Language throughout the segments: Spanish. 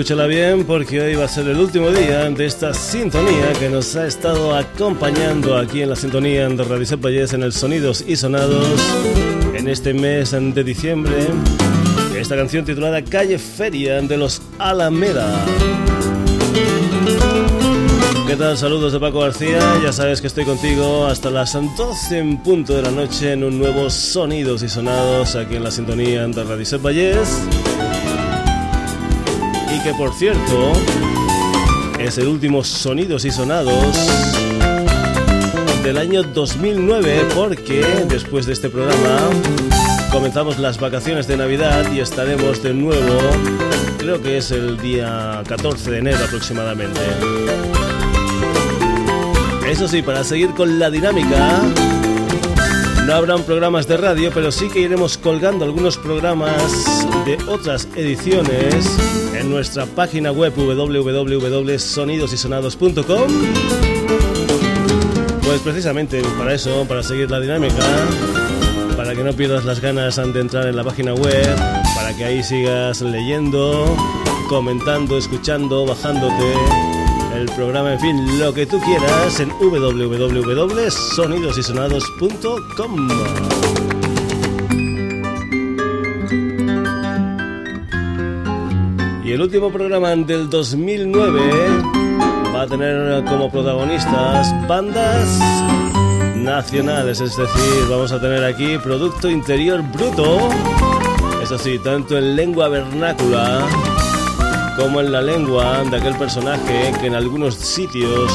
Escúchala bien porque hoy va a ser el último día de esta sintonía que nos ha estado acompañando aquí en la sintonía de Radio Set en el Sonidos y Sonados en este mes de diciembre. Esta canción titulada Calle Feria de los Alameda. ¿Qué tal? Saludos de Paco García. Ya sabes que estoy contigo hasta las 12 en punto de la noche en un nuevo Sonidos y Sonados aquí en la sintonía de Radio Y que por cierto es el último Sonidos y Sonados del año 2009 porque después de este programa comenzamos las vacaciones de Navidad y estaremos de nuevo, creo que es el día 14 de enero aproximadamente. Eso sí, para seguir con la dinámica, no habrán programas de radio, pero sí que iremos colgando algunos programas de otras ediciones en nuestra página web www.sonidosysonados.com. Pues precisamente para eso, para seguir la dinámica, para que no pierdas las ganas de entrar en la página web, para que ahí sigas leyendo, comentando, escuchando, bajándote el programa, en fin, lo que tú quieras en www.sonidosysonados.com. Y el último programa del 2009 va a tener como protagonistas bandas nacionales, es decir, vamos a tener aquí Producto Interior Bruto, eso sí, tanto en lengua vernácula como en la lengua de aquel personaje que en algunos sitios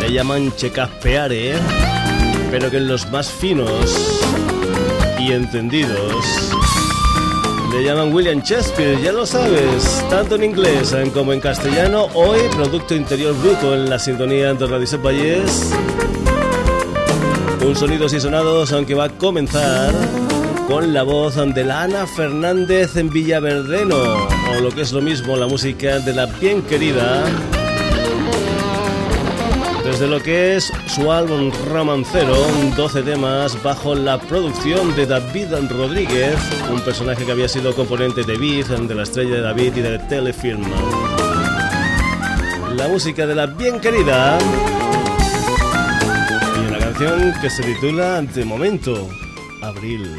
le llaman checaspeare, pero que en los más finos y entendidos le llaman William Shakespeare, ya lo sabes, tanto en inglés como en castellano, hoy Producto Interior Bruto en la sintonía de Radio. Un sonidos y sonados, aunque va a comenzar con la voz de la Ana Fernández en Villaverdeno, lo que es lo mismo, la música de la bien querida, desde lo que es su álbum Romancero, 12 temas bajo la producción de David Rodríguez, un personaje que había sido componente de Beat, de la estrella de David y de Telefilm. La música de la bien querida y una canción que se titula De momento, Abril.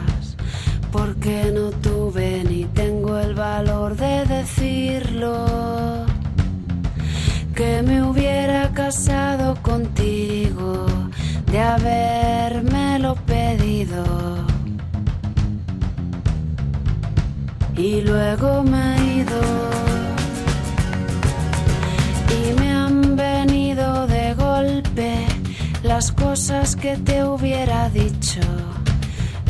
porque no tuve ni tengo el valor de decirlo. Que me hubiera casado contigo, de habérmelo pedido. Y luego me he ido. Y me han venido de golpe las cosas que te hubiera dicho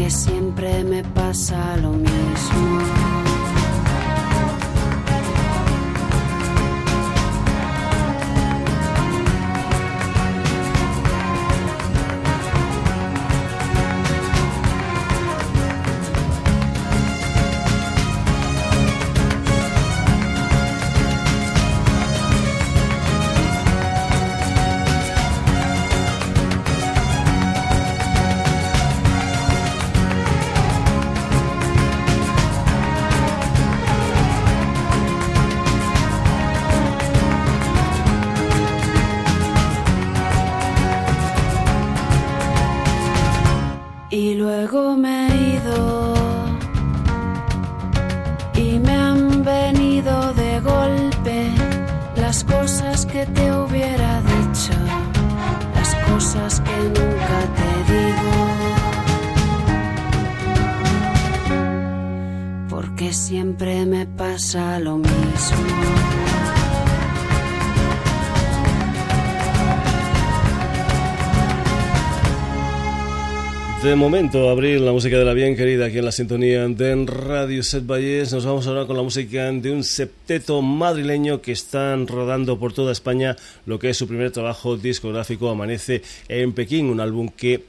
Que siempre me pasa lo mismo. De momento, abrir la música de la bien querida aquí en la sintonía de Radio Set Valles. Nos vamos ahora con la música de un septeto madrileño que están rodando por toda España lo que es su primer trabajo discográfico, Amanece en Pekín, un álbum que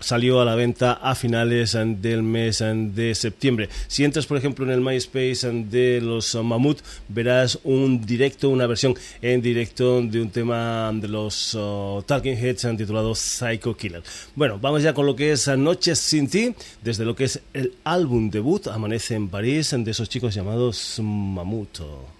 salió a la venta a finales del mes de septiembre. Si entras, por ejemplo, en el MySpace de los Mamut, verás un directo, una versión en directo de un tema de los Talking Heads titulado Psycho Killer. Bueno, vamos ya con lo que es Noches sin ti, desde lo que es el álbum debut, Amanece en París, de esos chicos llamados Mamuto.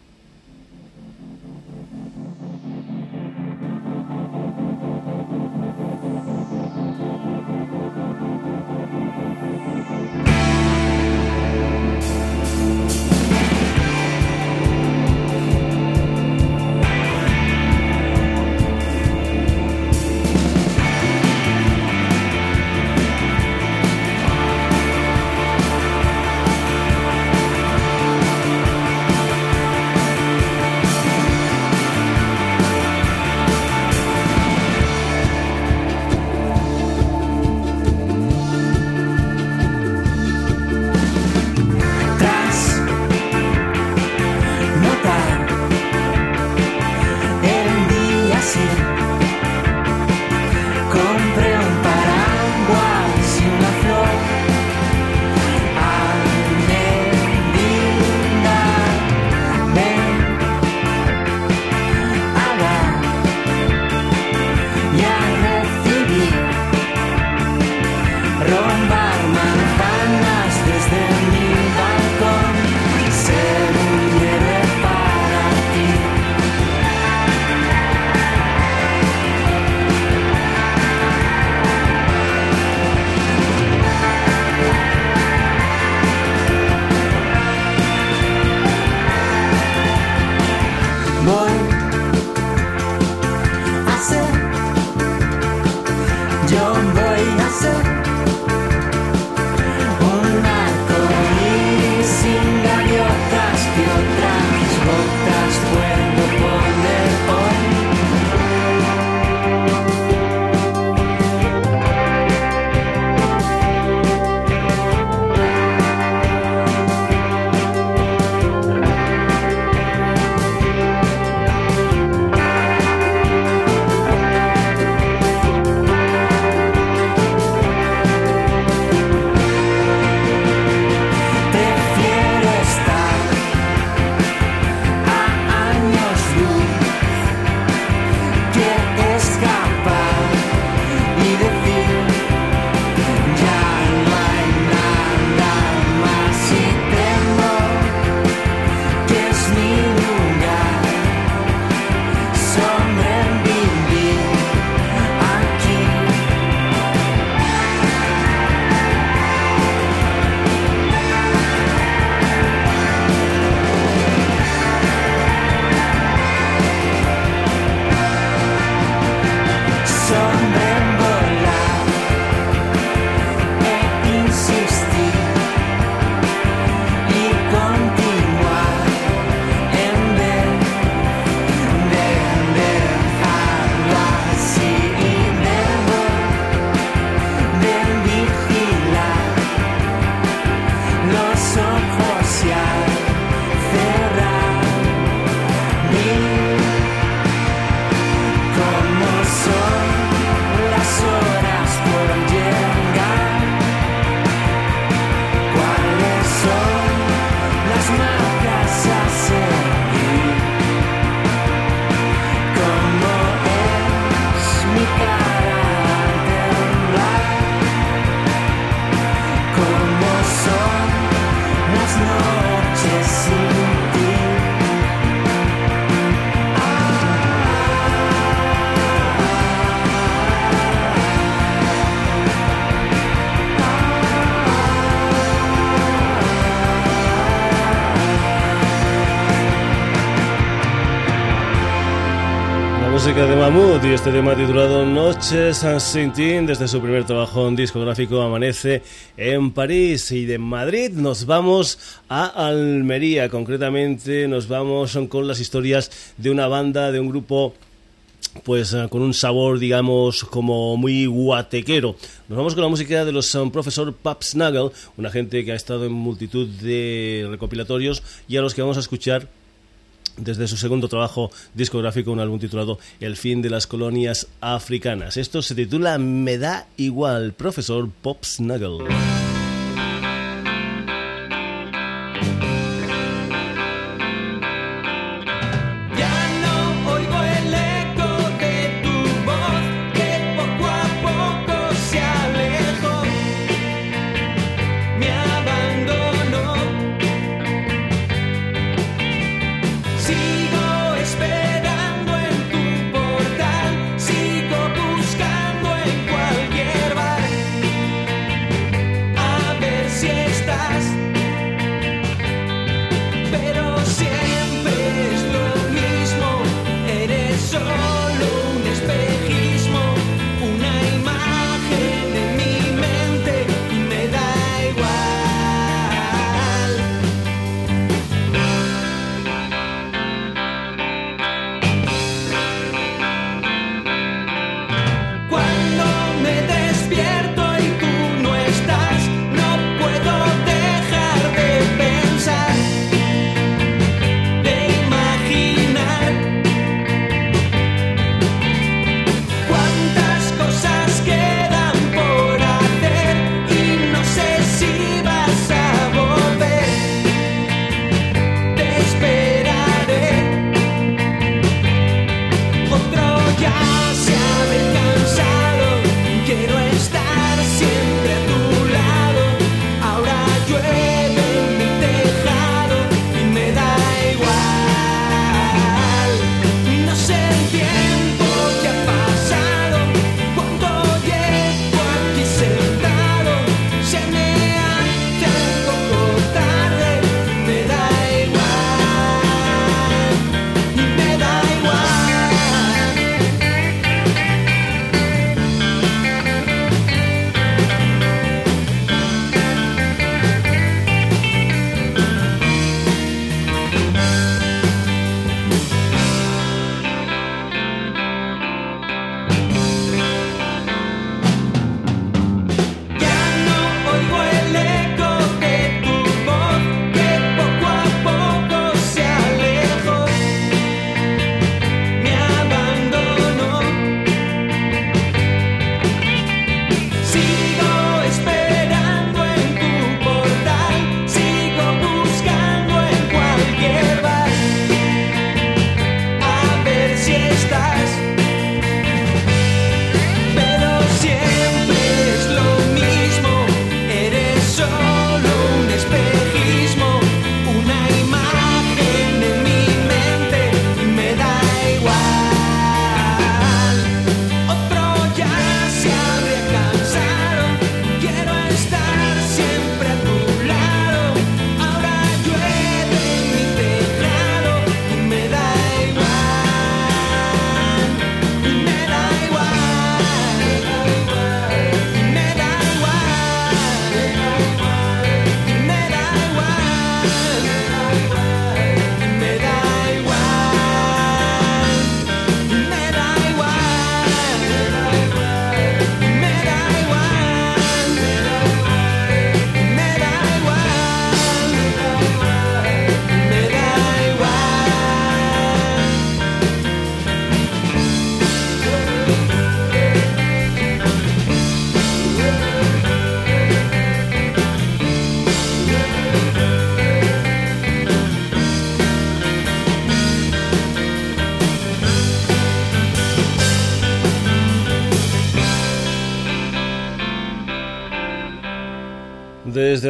Mahmoud y este tema titulado Noches sin desde su primer trabajo discográfico Amanece en París y de Madrid. Nos vamos a Almería, concretamente nos vamos con las historias de una banda, de un grupo pues eh, con un sabor, digamos, como muy guatequero. Nos vamos con la música de los um, profesor Pap Snuggle, una gente que ha estado en multitud de recopilatorios y a los que vamos a escuchar desde su segundo trabajo discográfico, un álbum titulado El fin de las colonias africanas. Esto se titula Me da igual, profesor Pop Snuggle.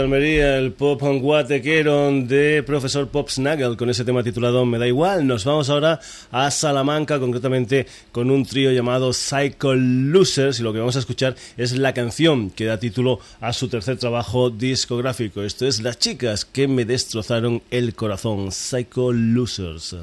Almería, el pop guatequero de Profesor Pop Snuggle con ese tema titulado Me da igual. Nos vamos ahora a Salamanca, concretamente con un trío llamado Psycho Losers y lo que vamos a escuchar es la canción que da título a su tercer trabajo discográfico. Esto es Las chicas que me destrozaron el corazón, Psycho Losers.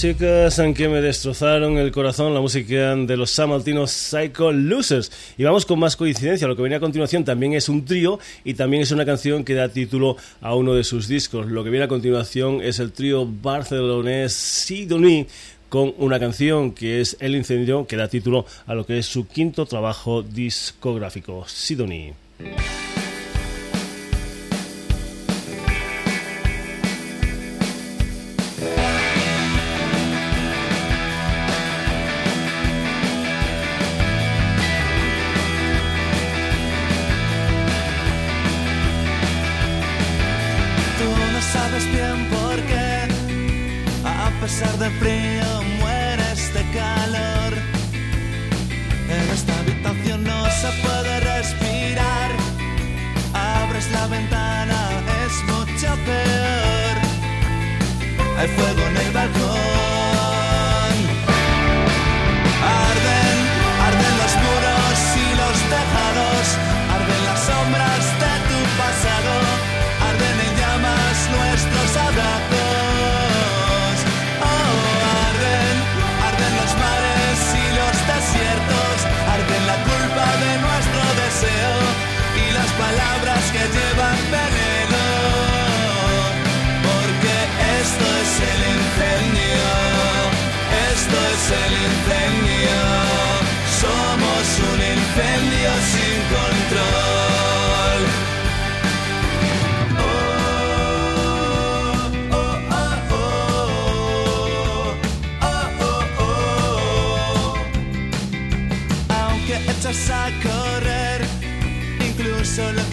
Chicas que me destrozaron el corazón, la música de los samaltinos Psycho Losers. Y vamos con más coincidencia. Lo que viene a continuación también es un trío y también es una canción que da título a uno de sus discos. Lo que viene a continuación es el trío barcelonés Sidonie con una canción que es El Incendio, que da título a lo que es su quinto trabajo discográfico, Sidonie.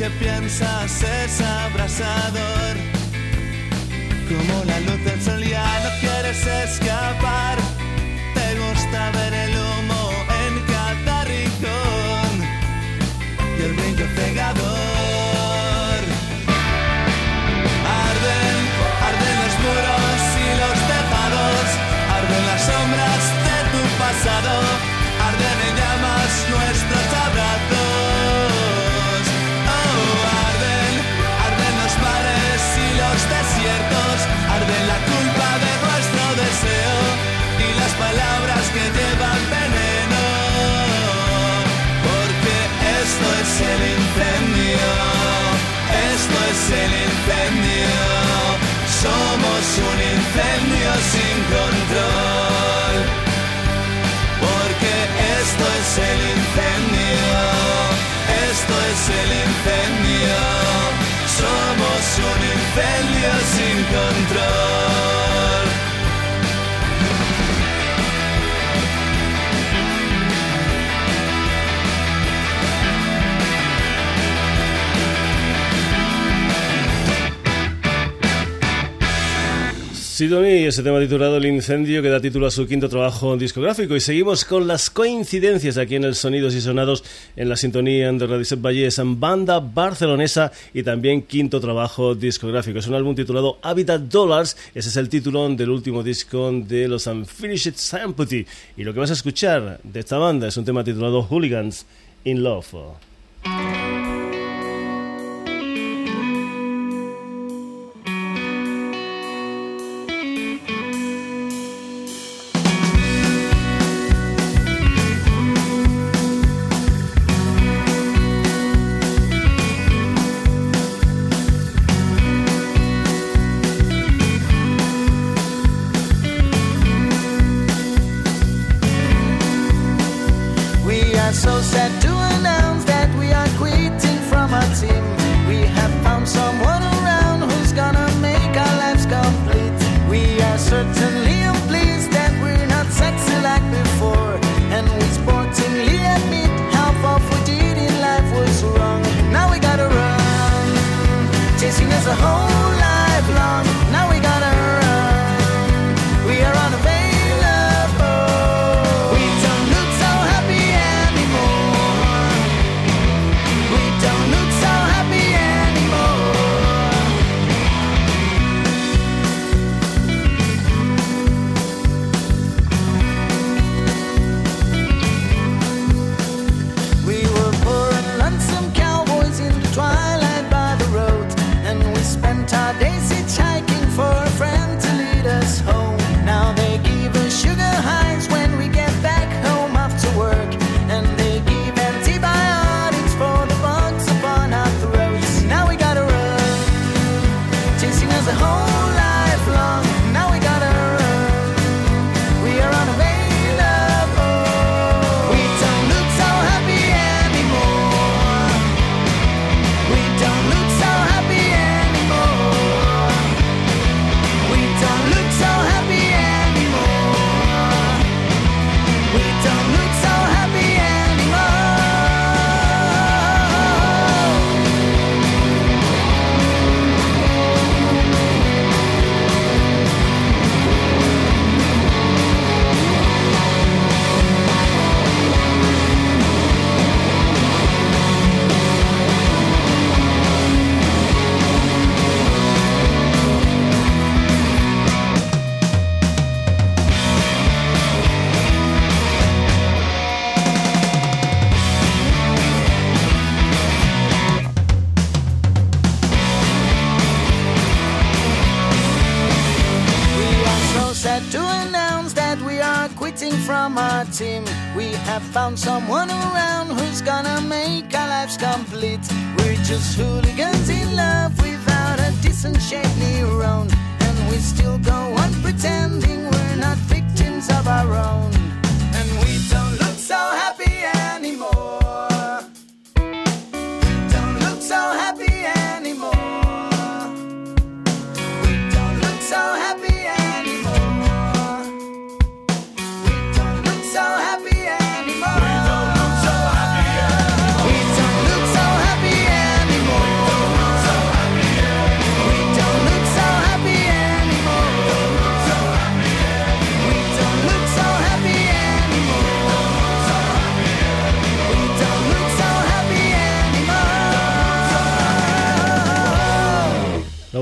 que piensas es abrasador. Como la luz del sol ya no quieres escapar. el incendio, esto es el incendio, somos un incendio sin control. Sidonie y ese tema titulado El incendio que da título a su quinto trabajo discográfico y seguimos con las coincidencias aquí en el Sonidos y Sonados en la sintonía de Valles en banda barcelonesa y también quinto trabajo discográfico. Es un álbum titulado Habitat Dollars, ese es el título del último disco de los Unfinished Sympathy y lo que vas a escuchar de esta banda es un tema titulado Hooligans in Love.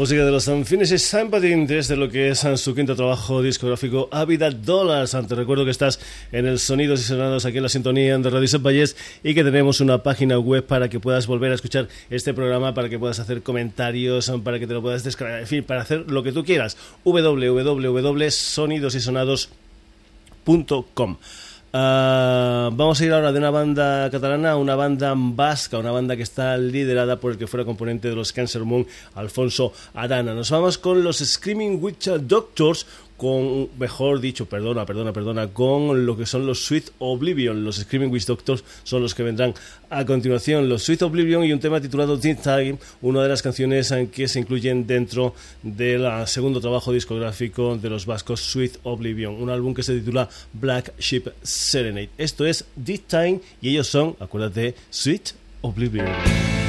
Música de los Unfinished Sympathy desde lo que es su quinto trabajo discográfico Habitat Dollars. Te recuerdo que estás en el Sonidos y Sonados aquí en la sintonía de Radio Valles y que tenemos una página web para que puedas volver a escuchar este programa, para que puedas hacer comentarios, para que te lo puedas descargar, en fin, para hacer lo que tú quieras. www.sonidosysonados.com Ah, vamos a ir ahora de una banda catalana a una banda vasca, una banda que está liderada por el que fuera componente de los Cancer Moon, Alfonso Arana. Nos vamos con los Screaming Witch Doctors, con, mejor dicho, perdona, perdona, perdona, con lo que son los Sweet Oblivion. Los Screaming Witch Doctors son los que vendrán a continuación. Los Sweet Oblivion y un tema titulado Teen Time, una de las canciones que se incluyen dentro del segundo trabajo discográfico de los vascos Sweet Oblivion, un álbum que se titula Black Ship Serenade. Esto es Deep Time y ellos son, acuérdate, Sweet Oblivion.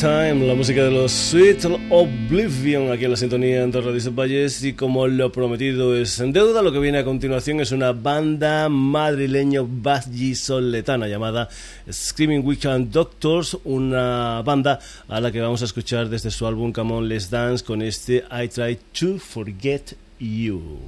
Time, la música de los Sweet Oblivion aquí en la sintonía de Radio Valles y como lo prometido es en deuda, lo que viene a continuación es una banda madrileño soletana llamada Screaming Weekend Doctors, una banda a la que vamos a escuchar desde su álbum Come On Let's Dance con este I Try to Forget You.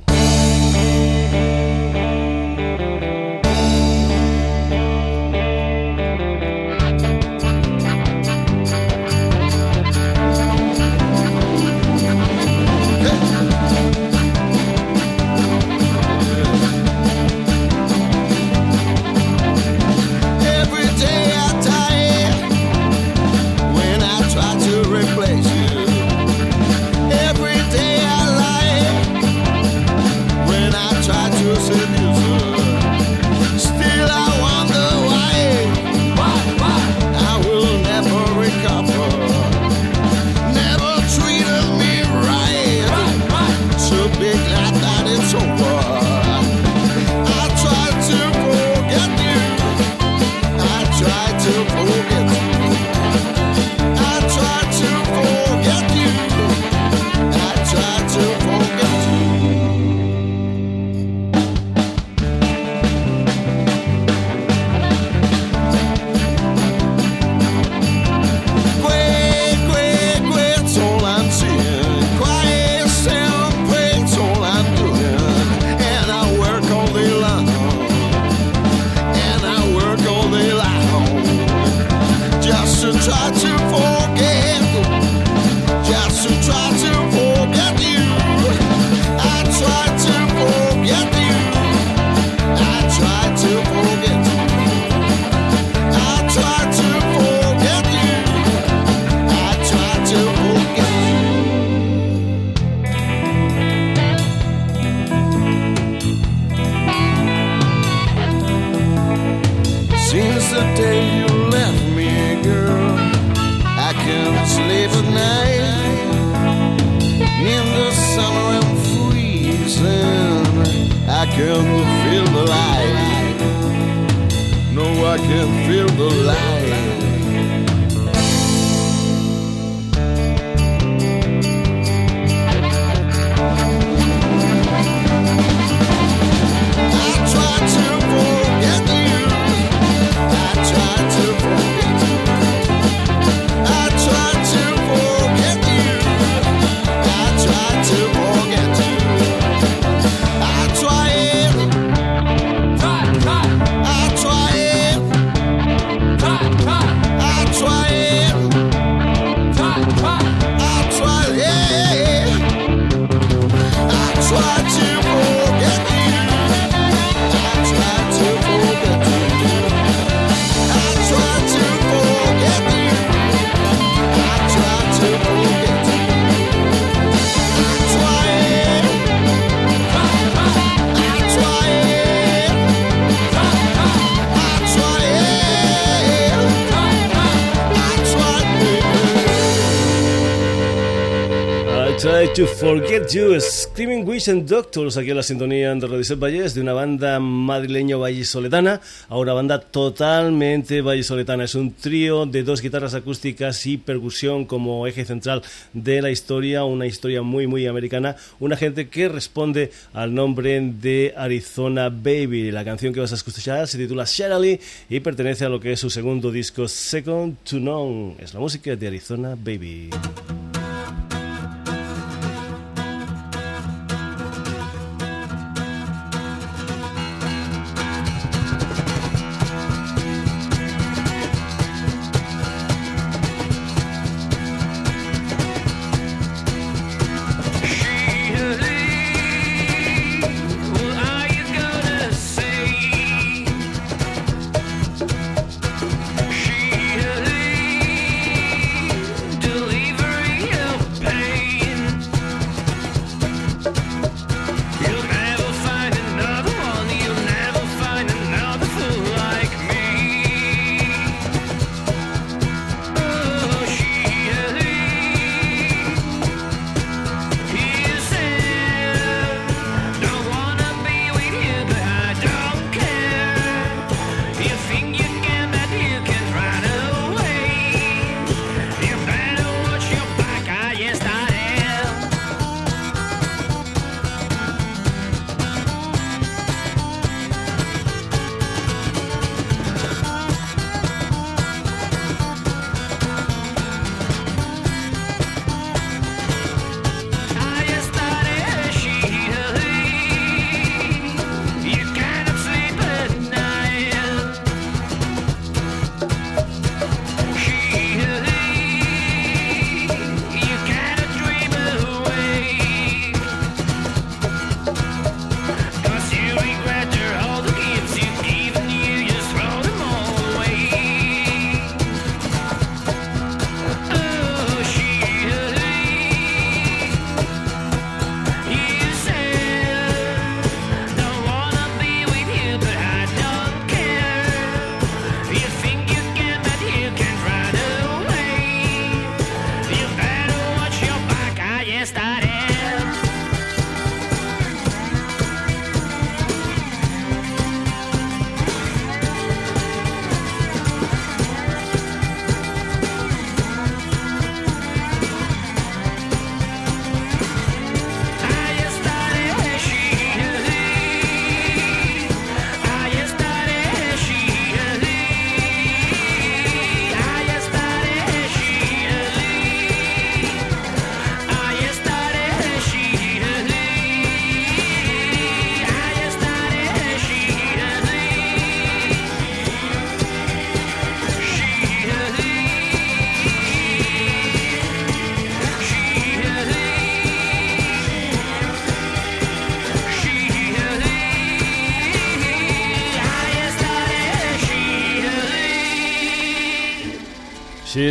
To Forget You, Screaming Wish and Doctors, aquí en la sintonía de Rodiset Valles, de una banda madrileño vallisoletana, a una banda totalmente vallisoletana. Es un trío de dos guitarras acústicas y percusión como eje central de la historia, una historia muy, muy americana. Una gente que responde al nombre de Arizona Baby. La canción que vas a escuchar se titula Shirley y pertenece a lo que es su segundo disco, Second to None. Es la música de Arizona Baby.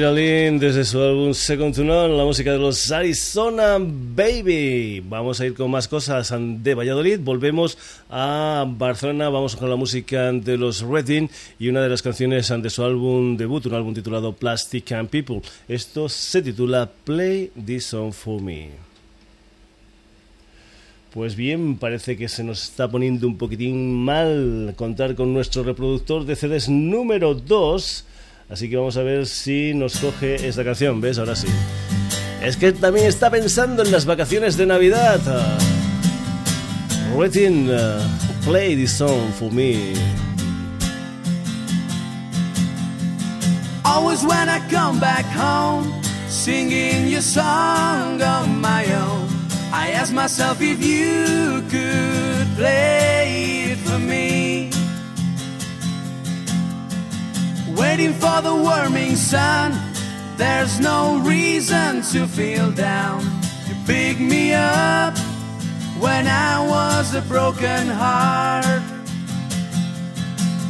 Desde su álbum Second to None, la música de los Arizona Baby. Vamos a ir con más cosas de Valladolid. Volvemos a Barcelona, vamos con la música de los Redding y una de las canciones de su álbum debut, un álbum titulado Plastic and People. Esto se titula Play This Song For Me. Pues bien, parece que se nos está poniendo un poquitín mal contar con nuestro reproductor de CDs número 2. Así que vamos a ver si nos coge esta canción. ¿Ves? Ahora sí. Es que también está pensando en las vacaciones de Navidad. Waiting, uh, play this song for me. Always when I come back home, singing your song on my own. I ask myself if you could play it for me. Waiting for the warming sun, there's no reason to feel down. You pick me up when I was a broken heart.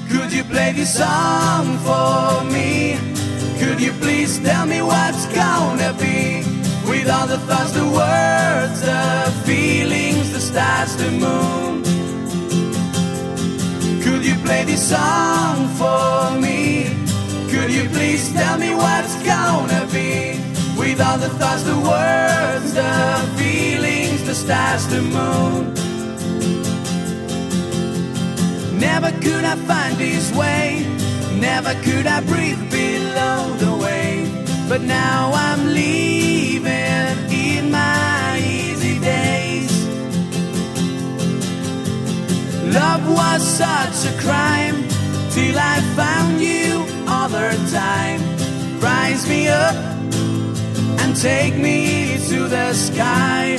Could you play this song for me? Could you please tell me what's gonna be? With all the thoughts, the words, the feelings, the stars, the moon. Could you play this song for me? Could you please tell me what's gonna be? With all the thoughts, the words, the feelings, the stars, the moon. Never could I find this way. Never could I breathe below the wave. But now I'm leaving in my easy days. Love was such a crime till I found you other time. Rise me up and take me to the sky.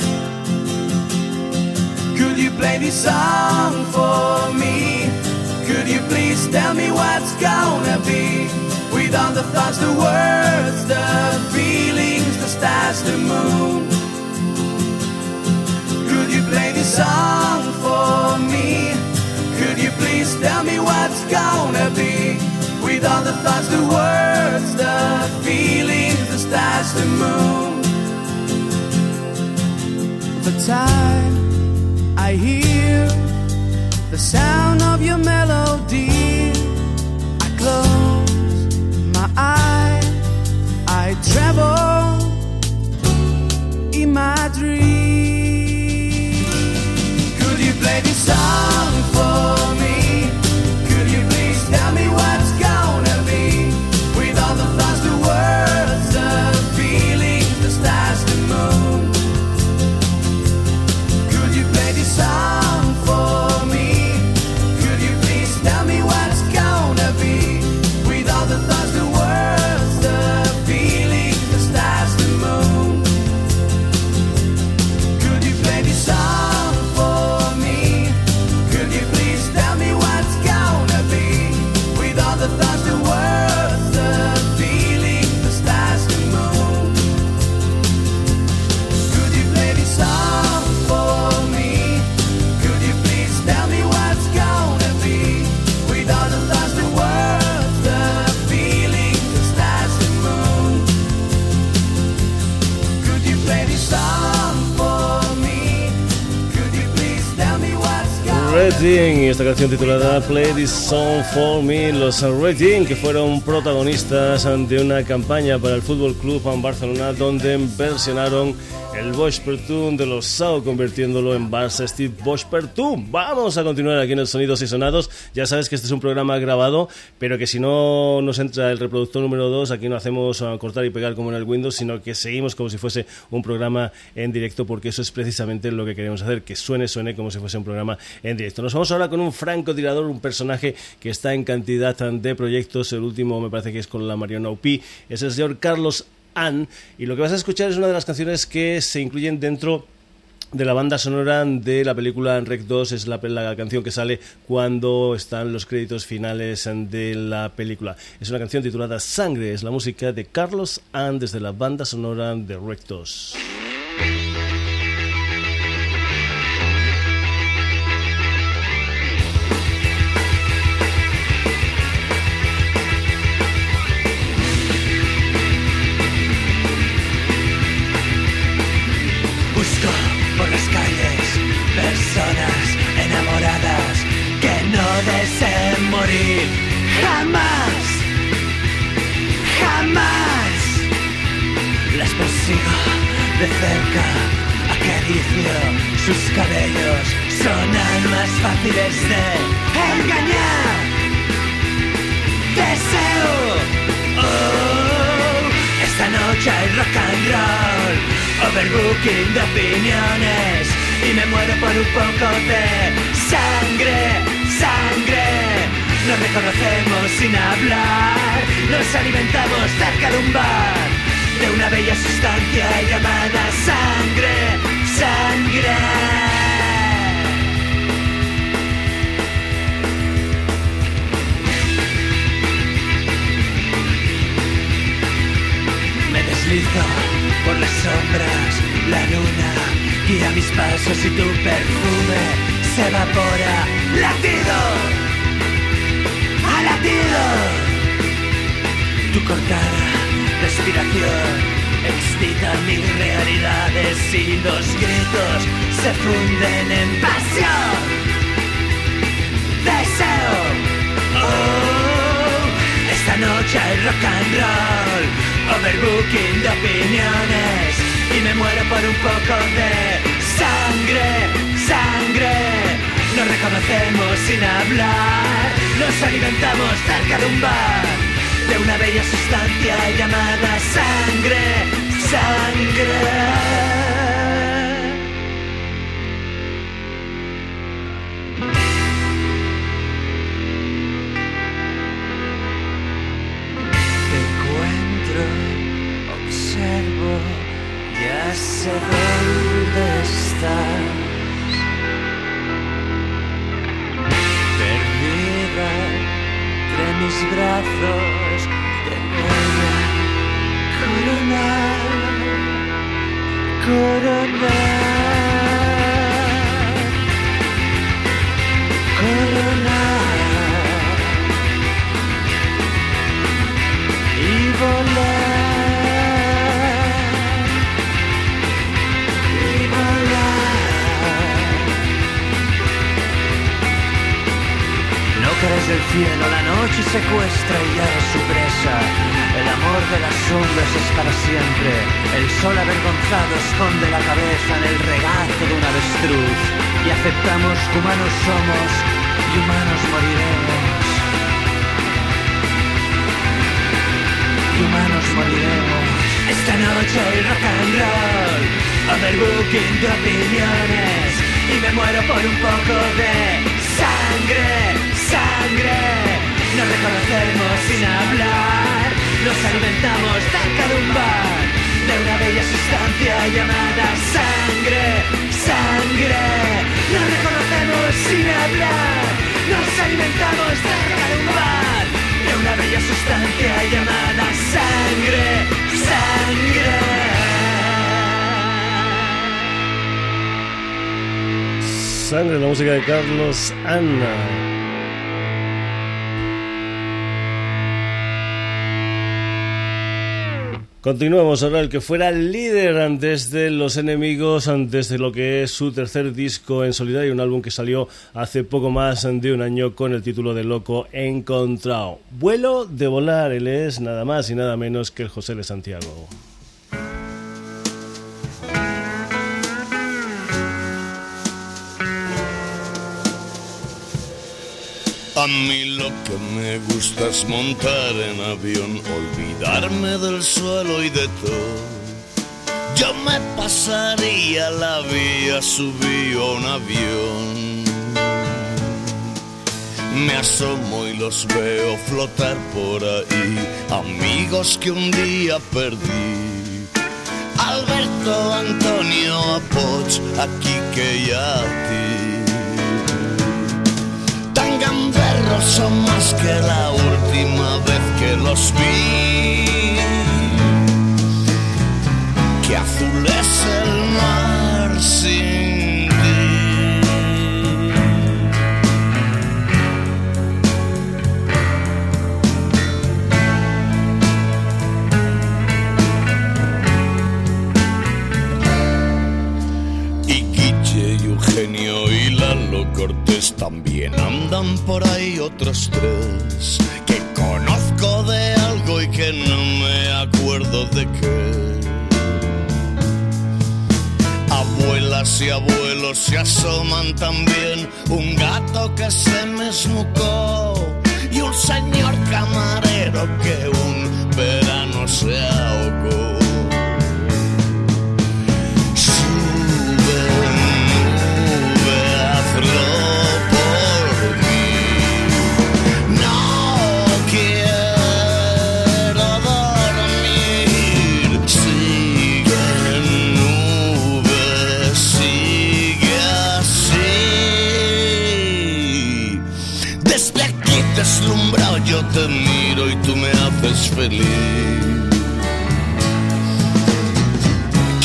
Could you play this song for me? Could you please tell me what's gonna be? With all the thoughts, the words, the feelings, the stars, the moon. Could you play this song for me? Could you please tell me what's gonna be? With all the thoughts, the words, the feelings, the stars, the moon. The time I hear the sound of your melody, I close my eyes, I travel in my dream. Could you play this song esta canción titulada Play This Song For Me, los Redding que fueron protagonistas de una campaña para el Fútbol Club Barcelona donde versionaron el Bosch Pertún de los Sao convirtiéndolo en Barça Steve Bosch Pertún. Vamos a continuar aquí en el Sonidos y Sonados. Ya sabes que este es un programa grabado, pero que si no nos entra el reproductor número 2, aquí no hacemos ah, cortar y pegar como en el Windows, sino que seguimos como si fuese un programa en directo, porque eso es precisamente lo que queremos hacer, que suene, suene como si fuese un programa en directo. Nos vamos ahora con un francotirador, un personaje que está en cantidad de proyectos. El último me parece que es con la Mariana Upi, es el señor Carlos Y lo que vas a escuchar es una de las canciones que se incluyen dentro de la banda sonora de la película Rec 2 es la, la, canción que sale cuando están los créditos finales de la película. Es una canción titulada Sangre, es la música de Carlos Ann desde la banda sonora de Rec 2. Cerca, acaricio sus cabellos son almas fáciles de engañar. Deseo, oh, esta noche hay rock and roll, overbooking de opiniones y me muero por un poco de sangre, sangre. Nos reconocemos sin hablar, nos alimentamos cerca de un bar, de una bella sustancia llamada sangre, sangre. Me deslizo por las sombras, la luna guía mis pasos y tu perfume se evapora. Latido, a latido, tu cortada respiración. Excita mis realidades y los gritos se funden en pasión. Deseo, oh, esta noche hay rock and roll, overbooking de opiniones. Y me muero por un poco de sangre, sangre. Nos reconocemos sin hablar, nos alimentamos cerca de un bar, de una bella sustancia llamada sangre, sangre. Te encuentro, observo, ya sé dónde estás. Perdida entre mis brazos, del cielo la noche secuestra y ya es su el amor de las sombras es para siempre. El sol avergonzado esconde la cabeza en el regazo de un avestruz. Y aceptamos que humanos somos y humanos moriremos. Y humanos moriremos. Esta noche hay rock and roll, overbooking de opiniones. Y me muero por un poco de sangre, sangre. Nos reconocemos sin hablar, nos alimentamos de un bar, de una bella sustancia llamada sangre, sangre. Nos reconocemos sin hablar, nos alimentamos de un bar de una bella sustancia llamada sangre, sangre. Sangre, la música de Carlos Anna. Continuamos ahora el que fuera líder antes de los enemigos, antes de lo que es su tercer disco en solidario, un álbum que salió hace poco más de un año con el título de Loco Encontrado. Vuelo de volar, él es nada más y nada menos que el José de Santiago. A mí lo que me gusta es montar en avión, olvidarme del suelo y de todo. Yo me pasaría la vía, subí a un avión. Me asomo y los veo flotar por ahí, amigos que un día perdí. Alberto, Antonio, Apoch, aquí que ya a ti tan gamberros son más que la última vez que los vi. Que azul es el mar sin ti. Y Guille y Eugenio Cortés también andan por ahí otros tres que conozco de algo y que no me acuerdo de qué. Abuelas y abuelos se asoman también, un gato que se me y un señor camarero que te miro y tú me haces feliz.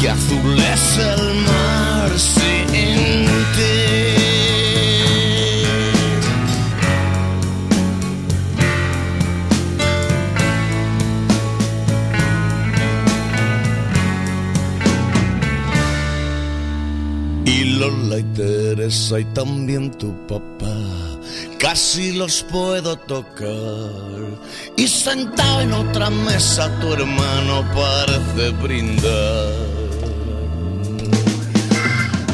Que azul es el mar sin ti. Y Lola y Teresa y también tu papá casi los puedo tocar. Y sentado en otra mesa tu hermano parece brindar.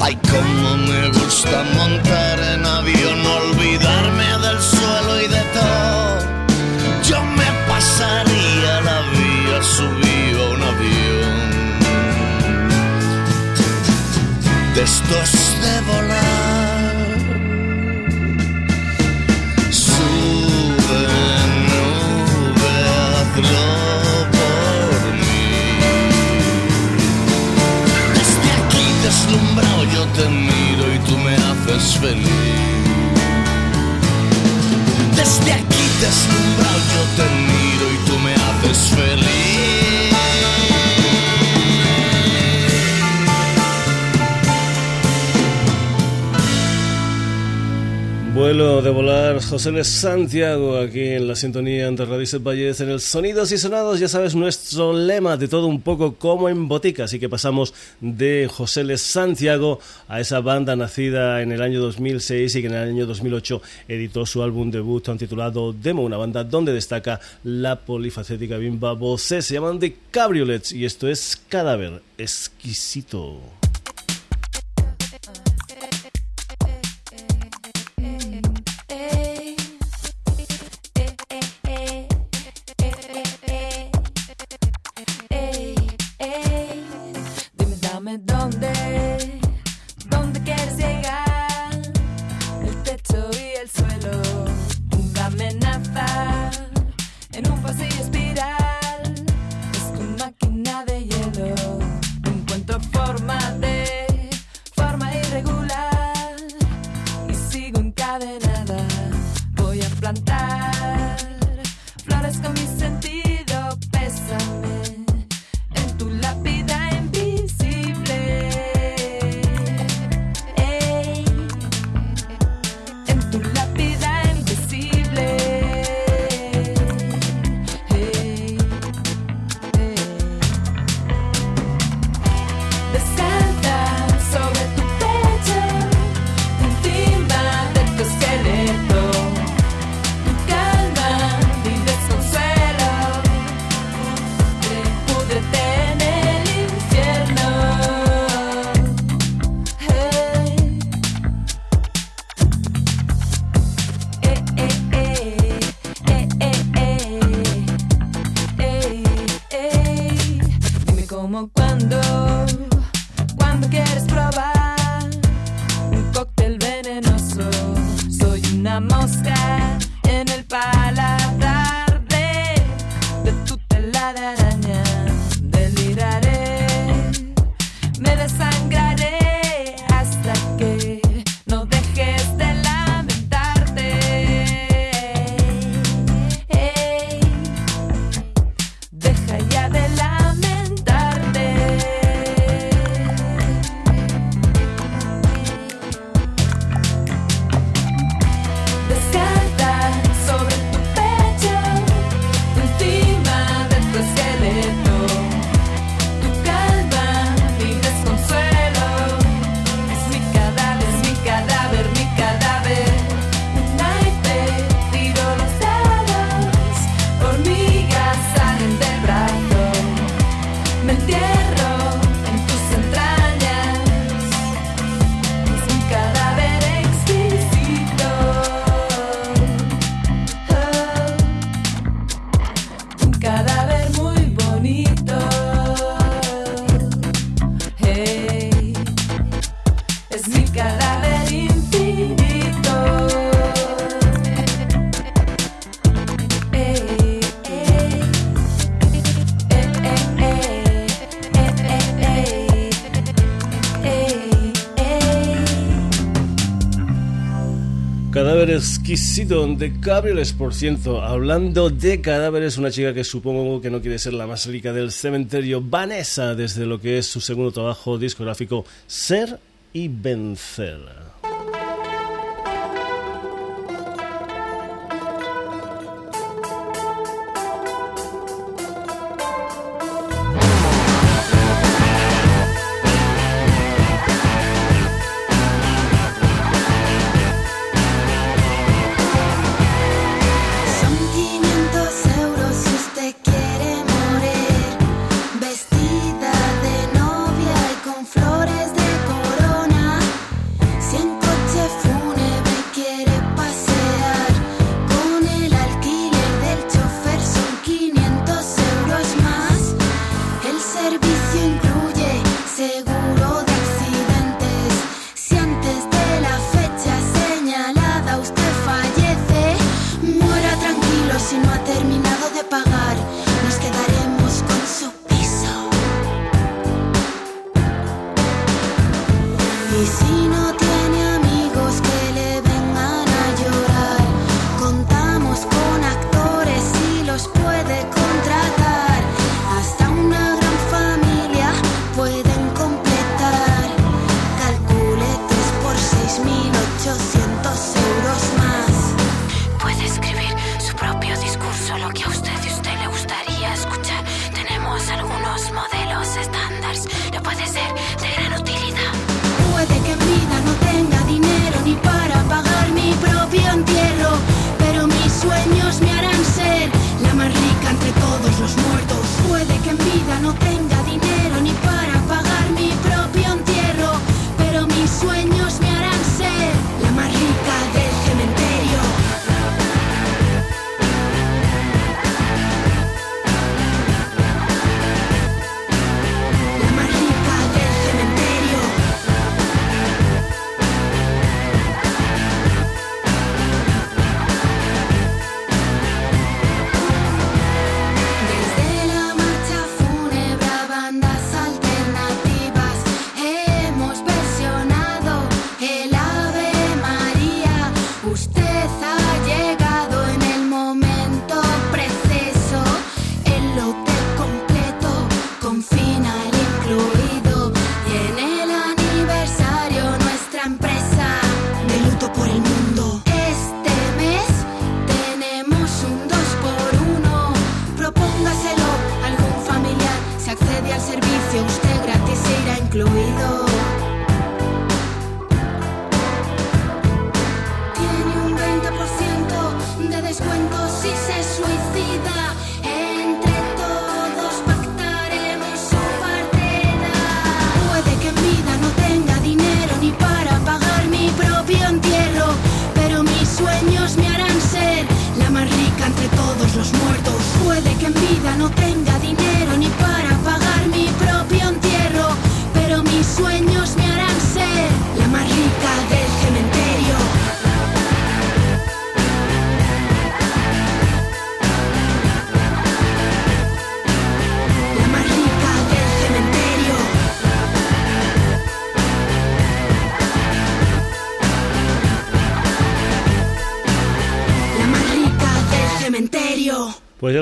Ay, cómo me gusta montar en avión, olvidarme del suelo y de todo. Yo me pasaría la vía, subí a un avión. De estos de volar Desde aquí deslumbrado yo te miro y tú me haces feliz. Vuelo de volar José Santiago aquí en la sintonía Radio Valles en el Sonidos y Sonados, ya sabes nuestro lema de todo un poco como en botica, así que pasamos de José Luis Santiago a esa banda nacida en el año 2006 y que en el año 2008 editó su álbum debut titulado Demo, una banda donde destaca la polifacética bimba voce, se llaman The Cabriolets y esto es Cadáver Exquisito. Exquisito de por ciento. Hablando de cadáveres, una chica que supongo que no quiere ser la más rica del cementerio, Vanessa, desde lo que es su segundo trabajo discográfico, Ser y Vencer.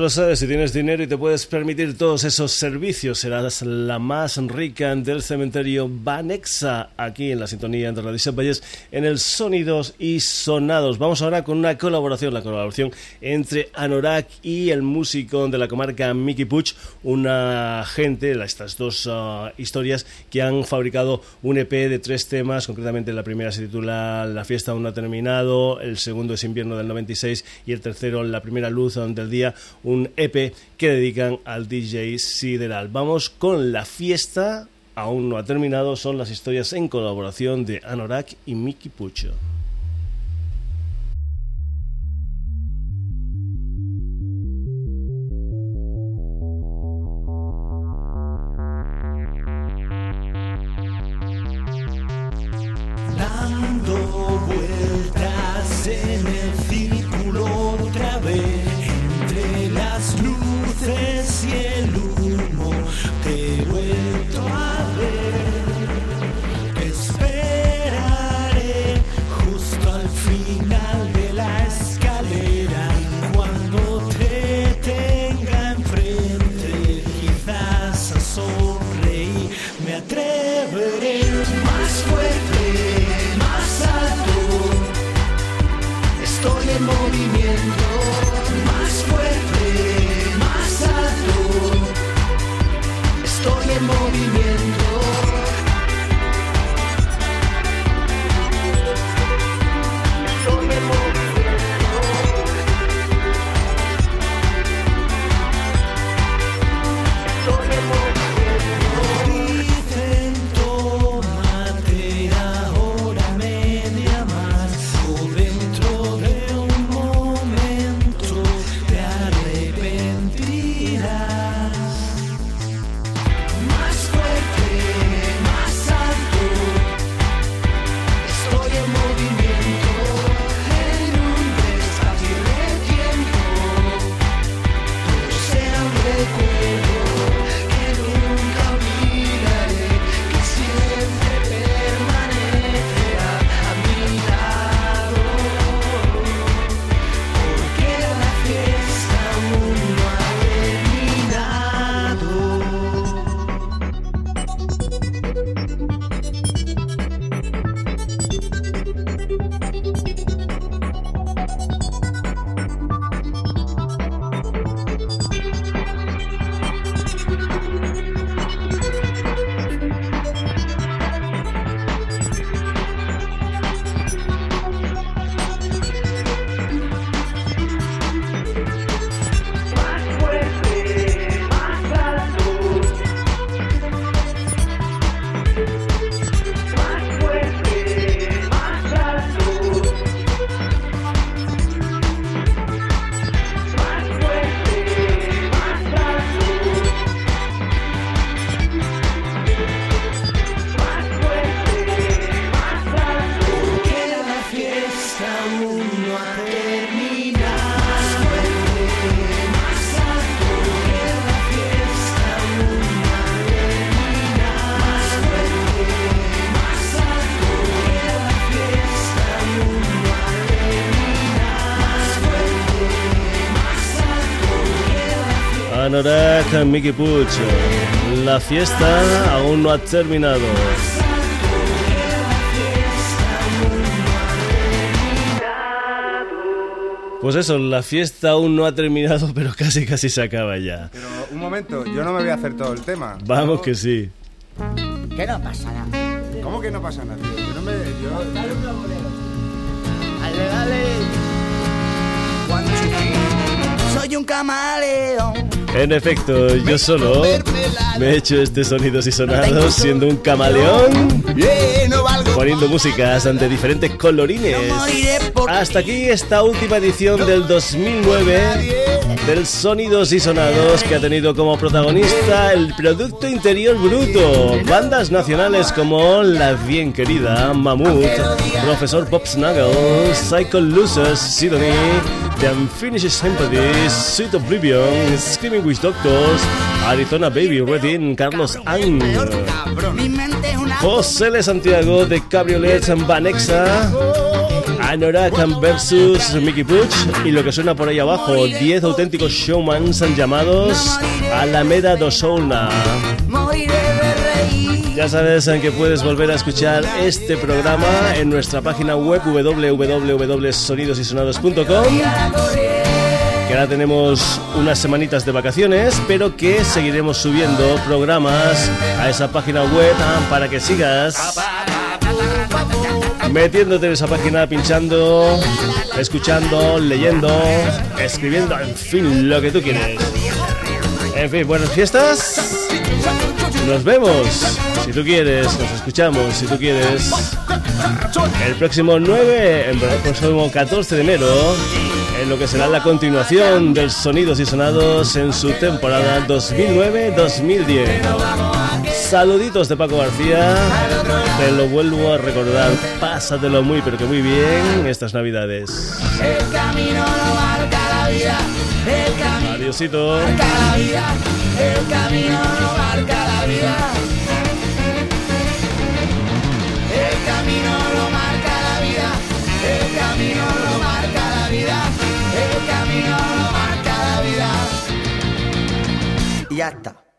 Lo sabes, si tienes dinero y te puedes permitir todos esos servicios, serás la más rica del cementerio Banexa, aquí en la sintonía entre Radio Valles, en el Sonidos y Sonados. Vamos ahora con una colaboración, la colaboración entre Anorak y el músico de la comarca Mickey Puch, una gente, estas dos uh, historias que han fabricado un EP de tres temas, concretamente la primera se titula La fiesta aún no ha terminado, el segundo es invierno del 96 y el tercero La primera luz del día EP que dedican al DJ Sideral. Vamos con la fiesta, aún no ha terminado, son las historias en colaboración de Anorak y Miki Pucho. Anorak, Mickey Puch. La fiesta aún no ha terminado. Pues eso, la fiesta aún no ha terminado, pero casi casi se acaba ya. Pero un momento, yo no me voy a hacer todo el tema. Vamos que sí. Que no pasa nada. ¿Cómo que no pasa nada, tío? Yo no me. Yo, Dale, dale. Soy un camaleón. En efecto, yo solo me he hecho este sonidos y sonados siendo un camaleón, poniendo músicas ante diferentes colorines. Hasta aquí esta última edición del 2009 del Sonidos y Sonados que ha tenido como protagonista el Producto Interior Bruto, bandas nacionales como la bien querida Mammoth, Profesor Pop Snuggle, Psycho Losers, Sidonie, The Unfinished Sympathies, Sweet Oblivion, Screaming Witch Doctors, Arizona Baby, Redin, Carlos Ang, José L. Santiago de Cabriolet Vanexa, Anorak versus Mickey Puch y lo que suena por ahí abajo, 10 auténticos showmans llamados Alameda do Soulna. Ya sabes en que puedes volver a escuchar este programa en nuestra página web www.sonidosysonados.com que ahora tenemos unas semanitas de vacaciones, pero que seguiremos subiendo programas a esa página web para que sigas metiéndote en esa página, pinchando, escuchando, leyendo, escribiendo, en fin, lo que tú quieres. En fin, buenas fiestas. Nos vemos. Si tú quieres, nos escuchamos. Si tú quieres, el próximo 9, el próximo 14 de enero, en lo que será la continuación del Sonidos y Sonados en su temporada 2009-2010. Saluditos de Paco García. Te lo vuelvo a recordar. Pásatelo muy, pero que muy bien estas navidades. El camino no marca la vida. El camino Adiosito. marca la vida. El camino no marca la vida. El camino no